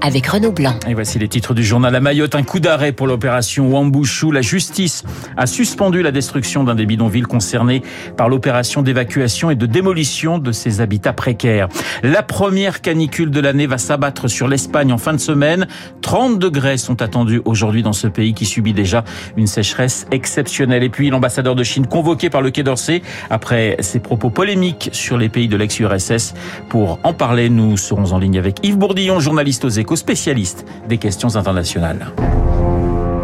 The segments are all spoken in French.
avec Renaud Blanc. Et voici les titres du journal à Mayotte. Un coup d'arrêt pour l'opération Wambushu. La justice a suspendu la destruction d'un des bidonvilles concernés par l'opération d'évacuation et de démolition de ces habitats précaires. La première canicule de l'année va s'abattre sur l'Espagne en fin de semaine. 30 degrés sont attendus aujourd'hui dans ce pays qui subit déjà une sécheresse exceptionnelle. Et puis l'ambassadeur de Chine convoqué par le Quai d'Orsay après ses propos polémiques sur les pays de l'ex-URSS. Pour en parler, nous serons en ligne avec Yves Bourdillon, journaliste aux spécialiste des questions internationales.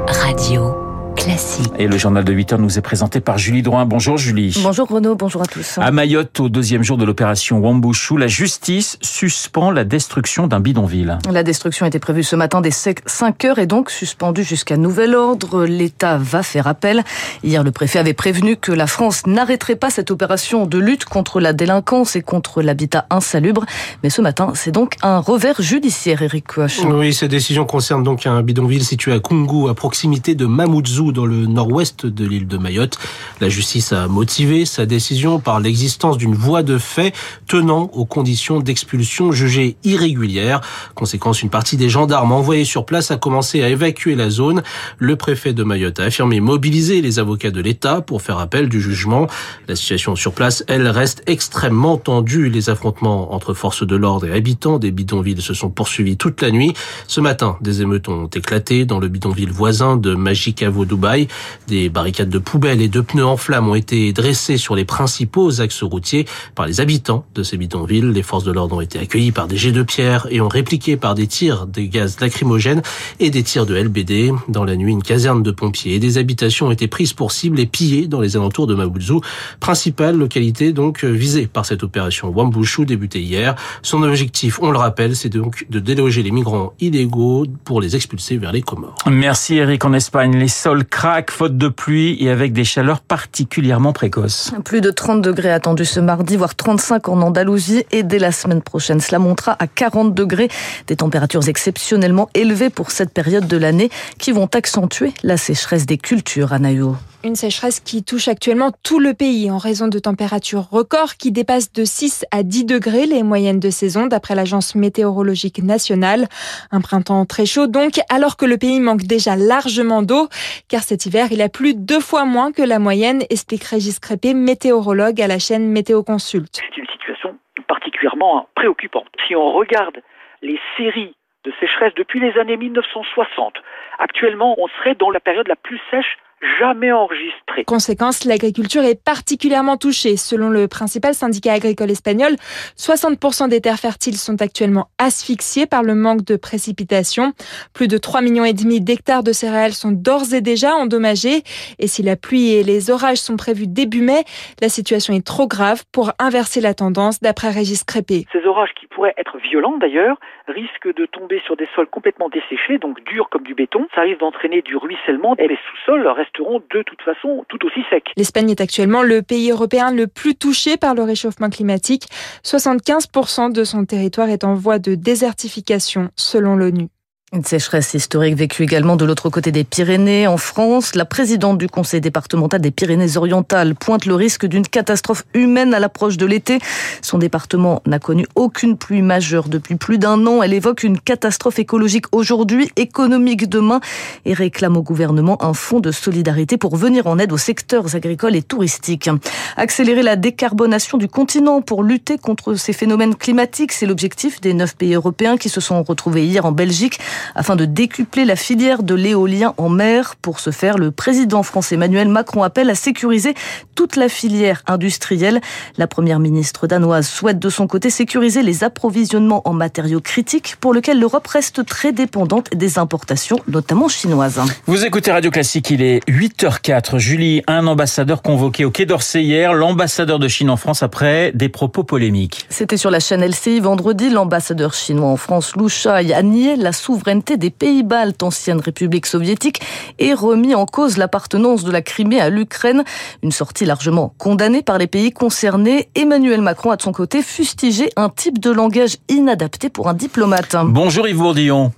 Radio. Classique. Et le journal de 8 heures nous est présenté par Julie Drouin. Bonjour Julie. Bonjour Renaud, bonjour à tous. À Mayotte, au deuxième jour de l'opération Wambushu, la justice suspend la destruction d'un bidonville. La destruction était prévue ce matin dès 5 heures et donc suspendue jusqu'à nouvel ordre. L'État va faire appel. Hier, le préfet avait prévenu que la France n'arrêterait pas cette opération de lutte contre la délinquance et contre l'habitat insalubre. Mais ce matin, c'est donc un revers judiciaire, Eric Kouach. Oui, cette décision concerne donc un bidonville situé à Kungu, à proximité de Mamoudzou dans le nord-ouest de l'île de Mayotte. La justice a motivé sa décision par l'existence d'une voie de fait tenant aux conditions d'expulsion jugées irrégulières. Conséquence, une partie des gendarmes envoyés sur place a commencé à évacuer la zone. Le préfet de Mayotte a affirmé mobiliser les avocats de l'État pour faire appel du jugement. La situation sur place, elle, reste extrêmement tendue. Les affrontements entre forces de l'ordre et habitants des bidonvilles se sont poursuivis toute la nuit. Ce matin, des émeutes ont éclaté dans le bidonville voisin de Magicavo Dubaï. Des barricades de poubelles et de pneus en flammes ont été dressées sur les principaux axes routiers par les habitants de ces bidonvilles. Les forces de l'ordre ont été accueillies par des jets de pierre et ont répliqué par des tirs de gaz lacrymogènes et des tirs de LBD. Dans la nuit, une caserne de pompiers et des habitations ont été prises pour cible et pillées dans les alentours de Mabuzu, principale localité donc visée par cette opération Wambushu débutée hier. Son objectif, on le rappelle, c'est donc de déloger les migrants illégaux pour les expulser vers les Comores. Merci Eric. En Espagne, les sols craque, faute de pluie et avec des chaleurs particulièrement précoces. Plus de 30 degrés attendus ce mardi, voire 35 en Andalousie et dès la semaine prochaine. Cela montera à 40 degrés, des températures exceptionnellement élevées pour cette période de l'année qui vont accentuer la sécheresse des cultures à Nayo. Une sécheresse qui touche actuellement tout le pays en raison de températures records qui dépassent de 6 à 10 degrés les moyennes de saison d'après l'agence météorologique nationale. Un printemps très chaud donc alors que le pays manque déjà largement d'eau car cet hiver il a plu deux fois moins que la moyenne explique Régis Crépé, météorologue à la chaîne Météo Consult. C'est une situation particulièrement préoccupante. Si on regarde les séries de sécheresse depuis les années 1960, actuellement on serait dans la période la plus sèche jamais enregistré. Conséquence, l'agriculture est particulièrement touchée. Selon le principal syndicat agricole espagnol, 60% des terres fertiles sont actuellement asphyxiées par le manque de précipitations. Plus de 3 millions d'hectares de céréales sont d'ores et déjà endommagés. Et si la pluie et les orages sont prévus début mai, la situation est trop grave pour inverser la tendance, d'après Régis Crépé. Ces orages qui pourraient être violents d'ailleurs, risquent de tomber sur des sols complètement desséchés, donc durs comme du béton. Ça risque d'entraîner du ruissellement et les sous-sols de toute façon tout aussi secs. L'Espagne est actuellement le pays européen le plus touché par le réchauffement climatique. 75% de son territoire est en voie de désertification selon l'ONU. Une sécheresse historique vécue également de l'autre côté des Pyrénées, en France. La présidente du conseil départemental des Pyrénées-Orientales pointe le risque d'une catastrophe humaine à l'approche de l'été. Son département n'a connu aucune pluie majeure depuis plus d'un an. Elle évoque une catastrophe écologique aujourd'hui, économique demain et réclame au gouvernement un fonds de solidarité pour venir en aide aux secteurs agricoles et touristiques. Accélérer la décarbonation du continent pour lutter contre ces phénomènes climatiques, c'est l'objectif des neuf pays européens qui se sont retrouvés hier en Belgique afin de décupler la filière de l'éolien en mer. Pour ce faire, le président français Emmanuel Macron appelle à sécuriser toute la filière industrielle. La première ministre danoise souhaite de son côté sécuriser les approvisionnements en matériaux critiques pour lesquels l'Europe reste très dépendante des importations, notamment chinoises. Vous écoutez Radio Classique, il est 8h04. Julie, un ambassadeur convoqué au Quai d'Orsay hier, l'ambassadeur de Chine en France après des propos polémiques. C'était sur la chaîne LCI vendredi. L'ambassadeur chinois en France, Lu Shai, a nié la souveraineté des pays baltes, ancienne république soviétique, et remis en cause l'appartenance de la Crimée à l'Ukraine. Une sortie largement condamnée par les pays concernés. Emmanuel Macron a de son côté fustigé un type de langage inadapté pour un diplomate. Bonjour Yves Bourdillon.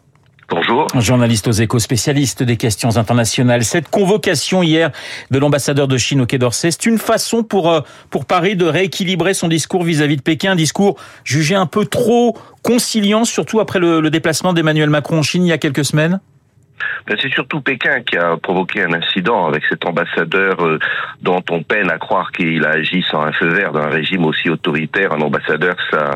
Bonjour. Journaliste aux échos, spécialiste des questions internationales. Cette convocation hier de l'ambassadeur de Chine au Quai d'Orsay, c'est une façon pour, euh, pour Paris de rééquilibrer son discours vis-à-vis de Pékin, un discours jugé un peu trop conciliant, surtout après le, déplacement d'Emmanuel Macron en Chine il y a quelques semaines c'est surtout Pékin qui a provoqué un incident avec cet ambassadeur euh, dont on peine à croire qu'il a agi sans un feu vert d'un régime aussi autoritaire. Un ambassadeur, ça,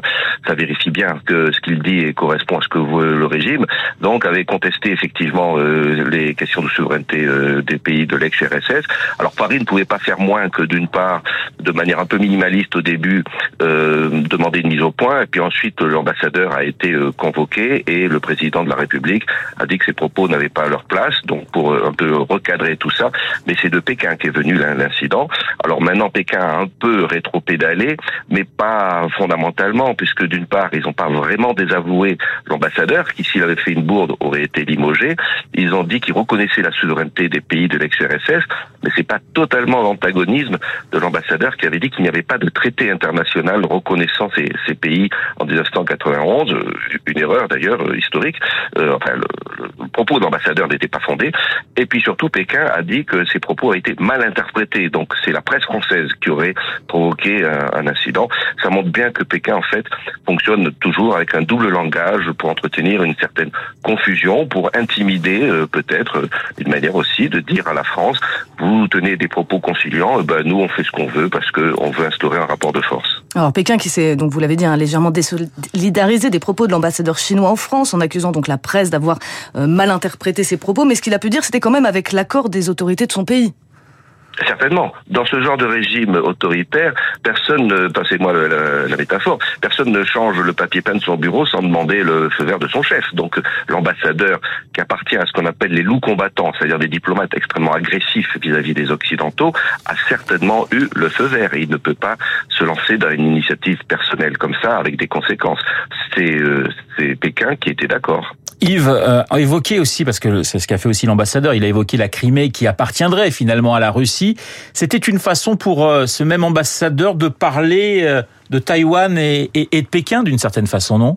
ça vérifie bien que ce qu'il dit correspond à ce que veut le régime. Donc, avait contesté effectivement euh, les questions de souveraineté euh, des pays de l'ex-RSS. Alors, Paris ne pouvait pas faire moins que d'une part, de manière un peu minimaliste au début, demander une mise au point, et puis ensuite l'ambassadeur a été convoqué et le président de la République a dit que ses propos n'avaient pas leur place, donc pour euh, un peu recadrer tout ça. Mais c'est de Pékin qu'est venu l'incident. Alors maintenant, Pékin a un peu rétro-pédalé, mais pas fondamentalement, puisque d'une part, ils n'ont pas vraiment désavoué l'ambassadeur, qui s'il avait fait une bourde aurait été limogé. Ils ont dit qu'ils reconnaissaient la souveraineté des pays de l'ex-RSS, mais c'est pas totalement l'antagonisme de l'ambassadeur qui avait dit qu'il n'y avait pas de traité international reconnaissant ces, ces pays en 1991, une erreur d'ailleurs euh, historique. Euh, enfin, le, le propos de l'ambassadeur n'était pas fondé. Et puis surtout, Pékin a dit que ses propos ont été mal interprétés. Donc c'est la presse française qui aurait provoqué un, incident. Ça montre bien que Pékin, en fait, fonctionne toujours avec un double langage pour entretenir une certaine confusion, pour intimider euh, peut-être euh, une manière aussi de dire à la France, vous tenez des propos conciliants, eh ben, nous on fait ce qu'on veut parce qu'on veut instaurer un rapport de force. Alors Pékin qui s'est, donc vous l'avez dit, hein, légèrement désolidarisé des propos de l'ambassadeur chinois en France en accusant donc la presse d'avoir euh, mal interprété ses propos, mais ce qu'il a pu dire, c'était quand même avec l'accord des autorités de son pays. Certainement. Dans ce genre de régime autoritaire, personne, ne, passez-moi la, métaphore, personne ne change le papier peint de son bureau sans demander le feu vert de son chef. Donc l'ambassadeur qui appartient à ce qu'on appelle les loups combattants, c'est-à-dire des diplomates extrêmement agressifs vis-à-vis des Occidentaux, a certainement eu le feu vert. Et il ne peut pas se lancer dans une initiative personnelle comme ça avec des conséquences. C'est, euh, c'est Pékin qui était d'accord. Yves euh, a évoqué aussi, parce que c'est ce qu'a fait aussi l'ambassadeur, il a évoqué la Crimée qui appartiendrait finalement à la Russie. C'était une façon pour euh, ce même ambassadeur de parler euh, de Taïwan et, de Pékin d'une certaine façon, non?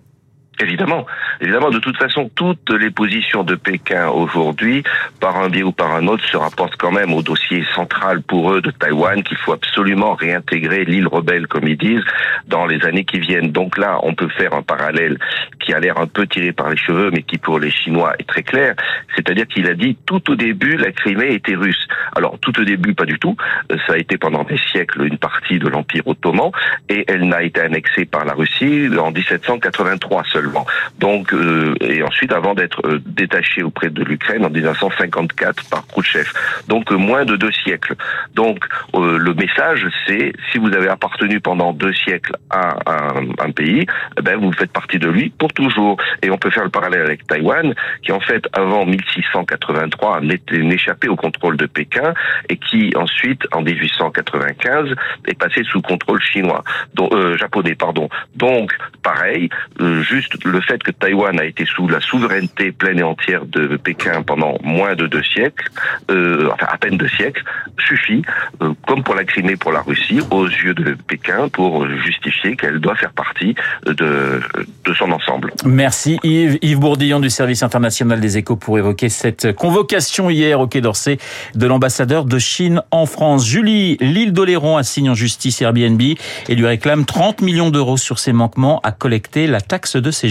Évidemment, évidemment, de toute façon, toutes les positions de Pékin aujourd'hui, par un biais ou par un autre, se rapportent quand même au dossier central pour eux de Taïwan, qu'il faut absolument réintégrer l'île rebelle, comme ils disent, dans les années qui viennent. Donc là, on peut faire un parallèle qui a l'air un peu tiré par les cheveux, mais qui pour les Chinois est très clair. C'est-à-dire qu'il a dit tout au début, la Crimée était russe. Alors tout au début, pas du tout. Ça a été pendant des siècles une partie de l'Empire ottoman, et elle n'a été annexée par la Russie en 1783 seulement. Donc, euh, et ensuite, avant d'être euh, détaché auprès de l'Ukraine en 1954 par Khrouchtchev. Donc, euh, moins de deux siècles. Donc, euh, le message, c'est si vous avez appartenu pendant deux siècles à un, un pays, eh ben vous faites partie de lui pour toujours. Et on peut faire le parallèle avec Taïwan, qui en fait, avant 1683, n'était échappé au contrôle de Pékin et qui ensuite, en 1895, est passé sous contrôle chinois, donc, euh, japonais, pardon. Donc, pareil, juste le fait que Taïwan a été sous la souveraineté pleine et entière de Pékin pendant moins de deux siècles, euh, enfin à peine deux siècles, suffit, euh, comme pour la Crimée pour la Russie, aux yeux de Pékin pour justifier qu'elle doit faire partie de, son ensemble. Merci Yves. Yves Bourdillon du service international des échos pour évoquer cette convocation hier au Quai d'Orsay de l'ambassadeur de Chine en France. Julie, l'île d'Oléron assigne en justice Airbnb et lui réclame 30 millions d'euros sur ses manquements à collecter la taxe de séjour.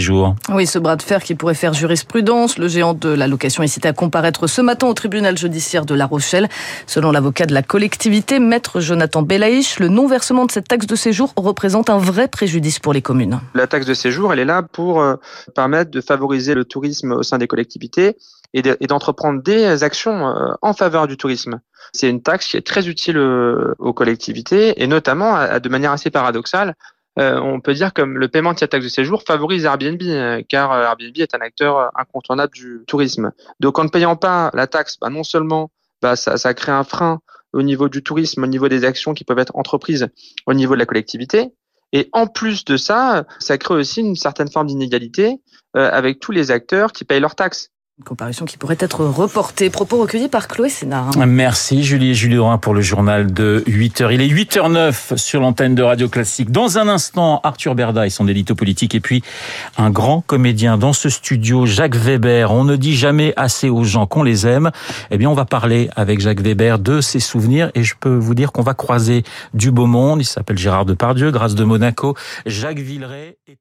Oui, ce bras de fer qui pourrait faire jurisprudence. Le géant de la location est cité à comparaître ce matin au tribunal judiciaire de La Rochelle. Selon l'avocat de la collectivité, maître Jonathan Belaïch, le non-versement de cette taxe de séjour représente un vrai préjudice pour les communes. La taxe de séjour, elle est là pour euh, permettre de favoriser le tourisme au sein des collectivités et d'entreprendre des actions euh, en faveur du tourisme. C'est une taxe qui est très utile euh, aux collectivités et notamment de manière assez paradoxale euh, on peut dire que le paiement de cette taxe de séjour favorise Airbnb, euh, car euh, Airbnb est un acteur incontournable du tourisme. Donc en ne payant pas la taxe, bah, non seulement bah, ça, ça crée un frein au niveau du tourisme, au niveau des actions qui peuvent être entreprises au niveau de la collectivité, et en plus de ça, ça crée aussi une certaine forme d'inégalité avec tous les acteurs qui payent leurs taxes. Une comparution qui pourrait être reportée. Propos recueillis par Chloé Sénard. Merci Julie et Julie Dorin pour le journal de 8h. Il est 8h09 sur l'antenne de Radio Classique. Dans un instant, Arthur Berda et son édito politique et puis un grand comédien dans ce studio, Jacques Weber. On ne dit jamais assez aux gens qu'on les aime. Eh bien, on va parler avec Jacques Weber de ses souvenirs et je peux vous dire qu'on va croiser du beau monde. Il s'appelle Gérard Depardieu, Grâce de Monaco, Jacques Villeray. Est